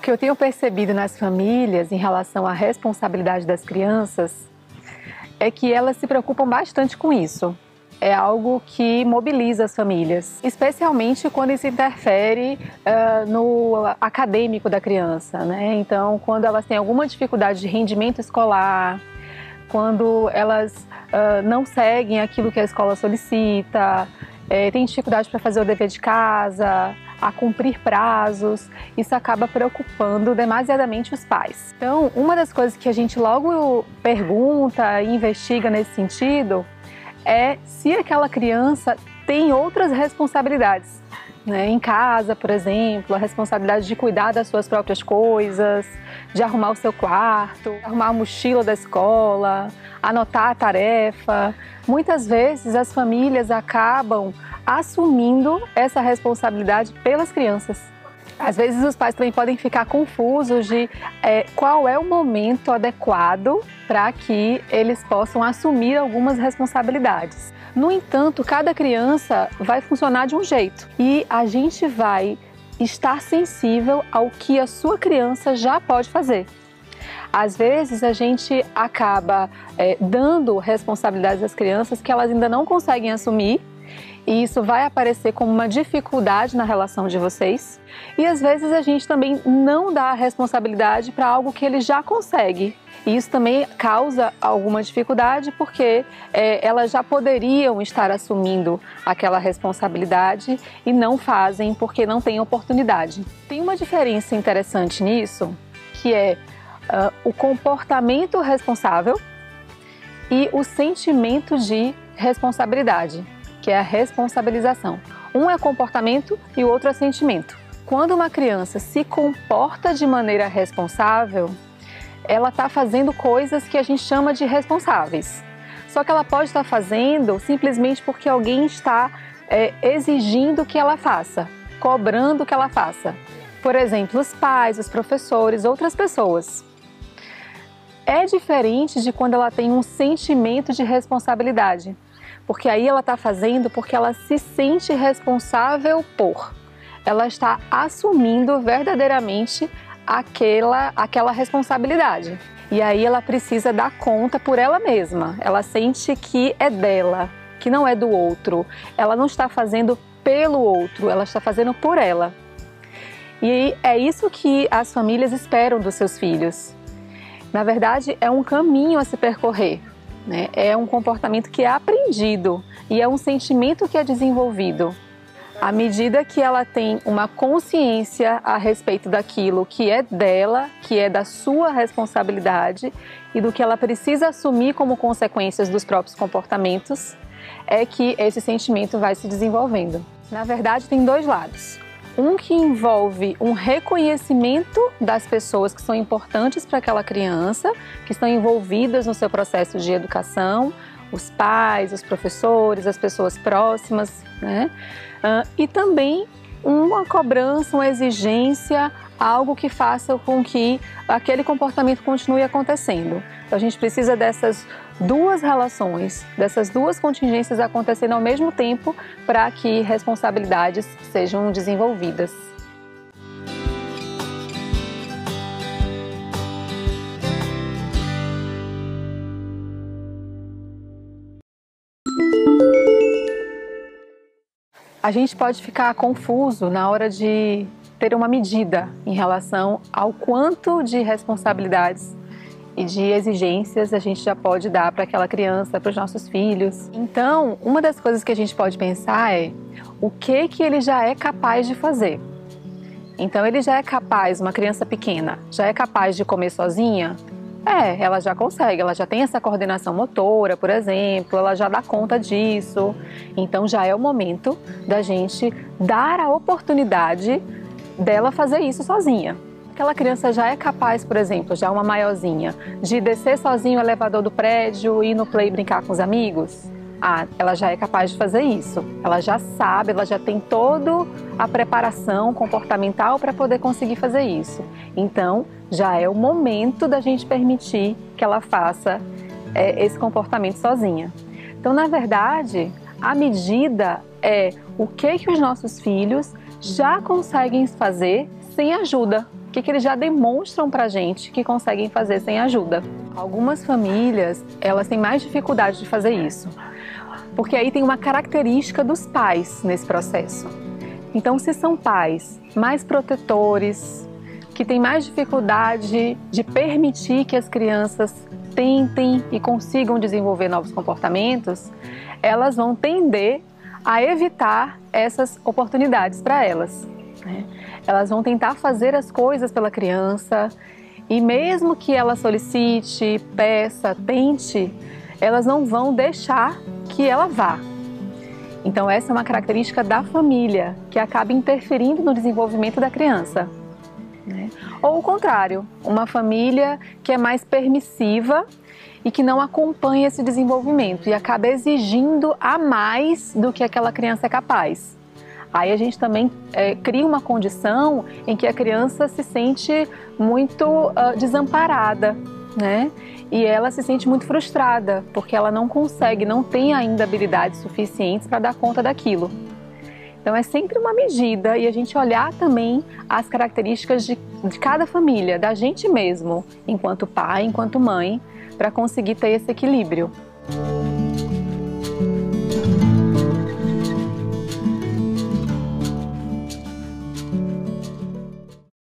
O que eu tenho percebido nas famílias em relação à responsabilidade das crianças é que elas se preocupam bastante com isso. É algo que mobiliza as famílias, especialmente quando isso interfere uh, no acadêmico da criança. Né? Então, quando elas têm alguma dificuldade de rendimento escolar, quando elas uh, não seguem aquilo que a escola solicita, é, têm dificuldade para fazer o dever de casa, a cumprir prazos, isso acaba preocupando demasiadamente os pais. Então, uma das coisas que a gente logo pergunta e investiga nesse sentido é se aquela criança tem outras responsabilidades. Né? Em casa, por exemplo, a responsabilidade de cuidar das suas próprias coisas, de arrumar o seu quarto, arrumar a mochila da escola, anotar a tarefa. Muitas vezes as famílias acabam assumindo essa responsabilidade pelas crianças. Às vezes os pais também podem ficar confusos de é, qual é o momento adequado para que eles possam assumir algumas responsabilidades. No entanto, cada criança vai funcionar de um jeito e a gente vai estar sensível ao que a sua criança já pode fazer. Às vezes a gente acaba é, dando responsabilidades às crianças que elas ainda não conseguem assumir e isso vai aparecer como uma dificuldade na relação de vocês. E às vezes a gente também não dá a responsabilidade para algo que ele já consegue. E isso também causa alguma dificuldade porque é, elas já poderiam estar assumindo aquela responsabilidade e não fazem porque não têm oportunidade. Tem uma diferença interessante nisso, que é uh, o comportamento responsável e o sentimento de responsabilidade que é a responsabilização. Um é comportamento e o outro é sentimento. Quando uma criança se comporta de maneira responsável, ela está fazendo coisas que a gente chama de responsáveis. Só que ela pode estar fazendo simplesmente porque alguém está é, exigindo que ela faça, cobrando que ela faça. Por exemplo, os pais, os professores, outras pessoas. É diferente de quando ela tem um sentimento de responsabilidade porque aí ela está fazendo porque ela se sente responsável por. Ela está assumindo verdadeiramente aquela, aquela responsabilidade. E aí ela precisa dar conta por ela mesma. Ela sente que é dela, que não é do outro. Ela não está fazendo pelo outro, ela está fazendo por ela. E é isso que as famílias esperam dos seus filhos. Na verdade, é um caminho a se percorrer. Né? É um comportamento que é aprendido e é um sentimento que é desenvolvido. À medida que ela tem uma consciência a respeito daquilo que é dela, que é da sua responsabilidade e do que ela precisa assumir como consequências dos próprios comportamentos, é que esse sentimento vai se desenvolvendo. Na verdade, tem dois lados. Um que envolve um reconhecimento das pessoas que são importantes para aquela criança, que estão envolvidas no seu processo de educação, os pais, os professores, as pessoas próximas, né? Uh, e também uma cobrança, uma exigência, algo que faça com que aquele comportamento continue acontecendo. Então a gente precisa dessas duas relações, dessas duas contingências acontecendo ao mesmo tempo para que responsabilidades sejam desenvolvidas. A gente pode ficar confuso na hora de ter uma medida em relação ao quanto de responsabilidades e de exigências a gente já pode dar para aquela criança, para os nossos filhos. Então, uma das coisas que a gente pode pensar é o que que ele já é capaz de fazer. Então, ele já é capaz, uma criança pequena, já é capaz de comer sozinha? É, ela já consegue, ela já tem essa coordenação motora, por exemplo, ela já dá conta disso. Então já é o momento da gente dar a oportunidade dela fazer isso sozinha aquela criança já é capaz, por exemplo, já uma maiorzinha, de descer sozinho o elevador do prédio, ir no play brincar com os amigos? Ah, ela já é capaz de fazer isso. Ela já sabe, ela já tem toda a preparação comportamental para poder conseguir fazer isso. Então, já é o momento da gente permitir que ela faça é, esse comportamento sozinha. Então, na verdade, a medida é o que que os nossos filhos já conseguem fazer sem ajuda o que, que eles já demonstram para gente que conseguem fazer sem ajuda. Algumas famílias elas têm mais dificuldade de fazer isso, porque aí tem uma característica dos pais nesse processo. Então, se são pais mais protetores, que têm mais dificuldade de permitir que as crianças tentem e consigam desenvolver novos comportamentos, elas vão tender a evitar essas oportunidades para elas. Né? Elas vão tentar fazer as coisas pela criança e, mesmo que ela solicite, peça, tente, elas não vão deixar que ela vá. Então, essa é uma característica da família que acaba interferindo no desenvolvimento da criança. Né? Ou o contrário, uma família que é mais permissiva e que não acompanha esse desenvolvimento e acaba exigindo a mais do que aquela criança é capaz. Aí a gente também é, cria uma condição em que a criança se sente muito uh, desamparada, né? E ela se sente muito frustrada porque ela não consegue, não tem ainda habilidades suficientes para dar conta daquilo. Então é sempre uma medida e a gente olhar também as características de, de cada família, da gente mesmo, enquanto pai, enquanto mãe, para conseguir ter esse equilíbrio.